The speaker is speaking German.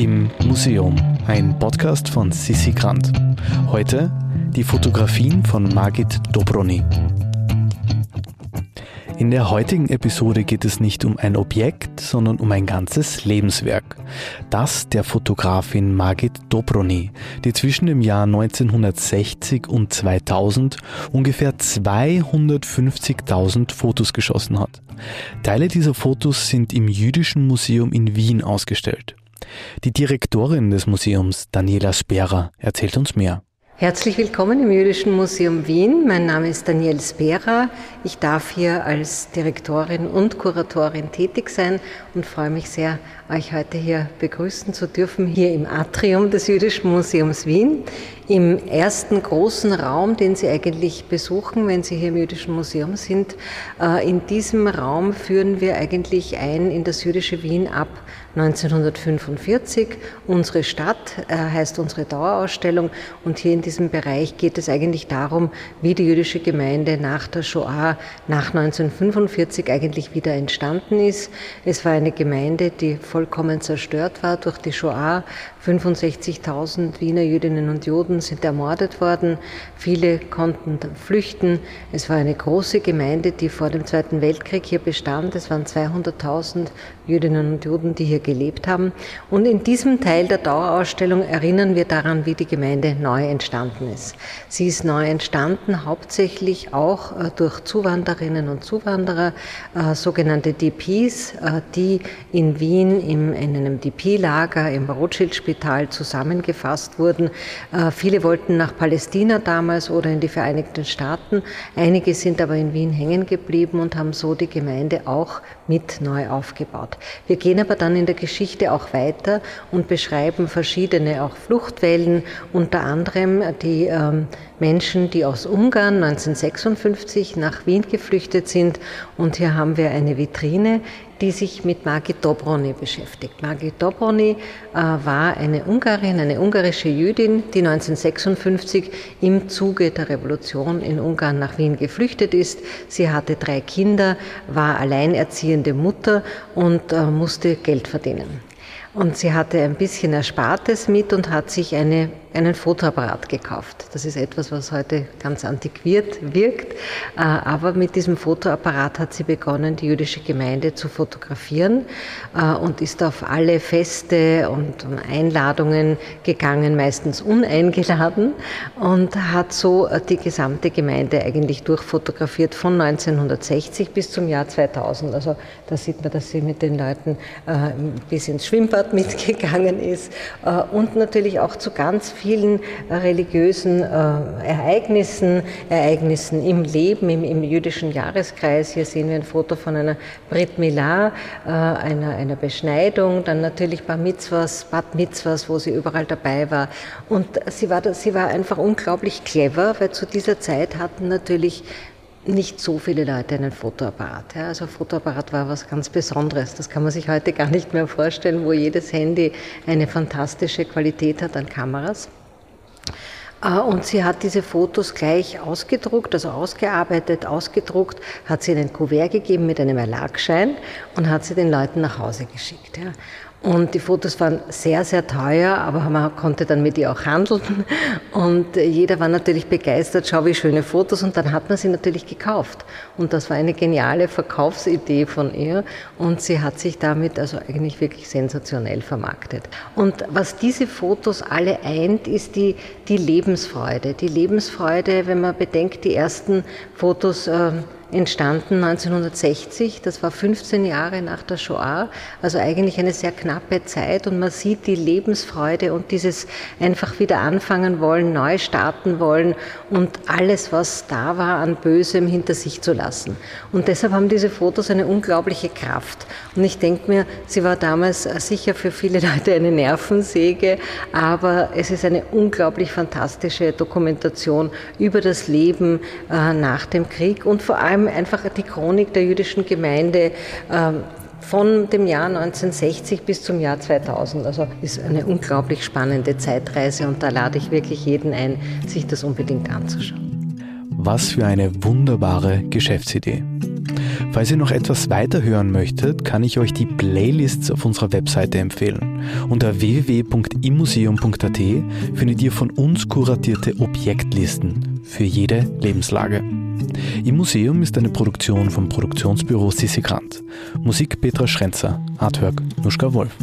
Im Museum, ein Podcast von Sissi Grant. Heute die Fotografien von Margit Dobroni. In der heutigen Episode geht es nicht um ein Objekt, sondern um ein ganzes Lebenswerk. Das der Fotografin Margit Dobroni, die zwischen dem Jahr 1960 und 2000 ungefähr 250.000 Fotos geschossen hat. Teile dieser Fotos sind im Jüdischen Museum in Wien ausgestellt. Die Direktorin des Museums, Daniela Sperer, erzählt uns mehr. Herzlich willkommen im Jüdischen Museum Wien. Mein Name ist Daniel Spera. Ich darf hier als Direktorin und Kuratorin tätig sein und freue mich sehr, euch heute hier begrüßen zu dürfen, hier im Atrium des Jüdischen Museums Wien, im ersten großen Raum, den Sie eigentlich besuchen, wenn Sie hier im Jüdischen Museum sind. Äh, in diesem Raum führen wir eigentlich ein in das jüdische Wien ab 1945. Unsere Stadt äh, heißt unsere Dauerausstellung und hier in diesem Bereich geht es eigentlich darum, wie die jüdische Gemeinde nach der Shoah, nach 1945 eigentlich wieder entstanden ist. Es war eine Gemeinde, die vollkommen zerstört war durch die Shoah. 65.000 Wiener Jüdinnen und Juden sind ermordet worden. Viele konnten flüchten. Es war eine große Gemeinde, die vor dem Zweiten Weltkrieg hier bestand. Es waren 200.000 Jüdinnen und Juden, die hier gelebt haben. Und in diesem Teil der Dauerausstellung erinnern wir daran, wie die Gemeinde neu entstanden ist. Sie ist neu entstanden, hauptsächlich auch äh, durch Zuwanderinnen und Zuwanderer, äh, sogenannte DPs, äh, die in Wien in einem DP-Lager im Rothschild-Spital zusammengefasst wurden. Viele wollten nach Palästina damals oder in die Vereinigten Staaten. Einige sind aber in Wien hängen geblieben und haben so die Gemeinde auch mit neu aufgebaut. Wir gehen aber dann in der Geschichte auch weiter und beschreiben verschiedene auch Fluchtwellen, unter anderem die ähm, Menschen, die aus Ungarn 1956 nach Wien geflüchtet sind. Und hier haben wir eine Vitrine, die sich mit Margit Dobroni beschäftigt. Margit Dobroni äh, war eine Ungarin, eine ungarische Jüdin, die 1956 im Zuge der Revolution in Ungarn nach Wien geflüchtet ist. Sie hatte drei Kinder, war alleinerziehende Mutter und äh, musste Geld verdienen. Und sie hatte ein bisschen Erspartes mit und hat sich eine einen Fotoapparat gekauft. Das ist etwas, was heute ganz antiquiert wirkt. Äh, aber mit diesem Fotoapparat hat sie begonnen, die jüdische Gemeinde zu fotografieren äh, und ist auf alle Feste und Einladungen gegangen, meistens uneingeladen und hat so äh, die gesamte Gemeinde eigentlich durchfotografiert von 1960 bis zum Jahr 2000. Also da sieht man, dass sie mit den Leuten bis ins Schwimmbad mitgegangen ist und natürlich auch zu ganz vielen äh, religiösen äh, Ereignissen, Ereignissen im Leben, im, im, jüdischen Jahreskreis. Hier sehen wir ein Foto von einer Brit Milah, äh, einer, einer Beschneidung, dann natürlich Bar Mitzvahs, Bat Mitzvahs, wo sie überall dabei war. Und sie war, sie war einfach unglaublich clever, weil zu dieser Zeit hatten natürlich nicht so viele Leute einen Fotoapparat. Ja. Also Fotoapparat war was ganz Besonderes. Das kann man sich heute gar nicht mehr vorstellen, wo jedes Handy eine fantastische Qualität hat an Kameras. Äh, und sie hat diese Fotos gleich ausgedruckt, also ausgearbeitet, ausgedruckt, hat sie in ein Kuvert gegeben mit einem Erlagschein und hat sie den Leuten nach Hause geschickt. Ja. Und die Fotos waren sehr, sehr teuer, aber man konnte dann mit ihr auch handeln. Und jeder war natürlich begeistert, schau wie schöne Fotos. Und dann hat man sie natürlich gekauft. Und das war eine geniale Verkaufsidee von ihr. Und sie hat sich damit also eigentlich wirklich sensationell vermarktet. Und was diese Fotos alle eint, ist die, die Lebensfreude. Die Lebensfreude, wenn man bedenkt, die ersten Fotos, äh, entstanden 1960. Das war 15 Jahre nach der Shoah, also eigentlich eine sehr knappe Zeit und man sieht die Lebensfreude und dieses einfach wieder anfangen wollen, neu starten wollen und alles, was da war an Bösem hinter sich zu lassen. Und deshalb haben diese Fotos eine unglaubliche Kraft. Und ich denke mir, sie war damals sicher für viele Leute eine Nervensäge, aber es ist eine unglaublich fantastische Dokumentation über das Leben äh, nach dem Krieg und vor allem einfach die Chronik der jüdischen Gemeinde ähm, von dem Jahr 1960 bis zum Jahr 2000. Also ist eine unglaublich spannende Zeitreise und da lade ich wirklich jeden ein, sich das unbedingt anzuschauen. Was für eine wunderbare Geschäftsidee. Falls ihr noch etwas weiter hören möchtet, kann ich euch die Playlists auf unserer Webseite empfehlen. Unter www.immuseum.at findet ihr von uns kuratierte Objektlisten für jede Lebenslage. Im Museum ist eine Produktion vom Produktionsbüro Sissi Grant. Musik Petra Schrenzer, Artwork Nuschka Wolf.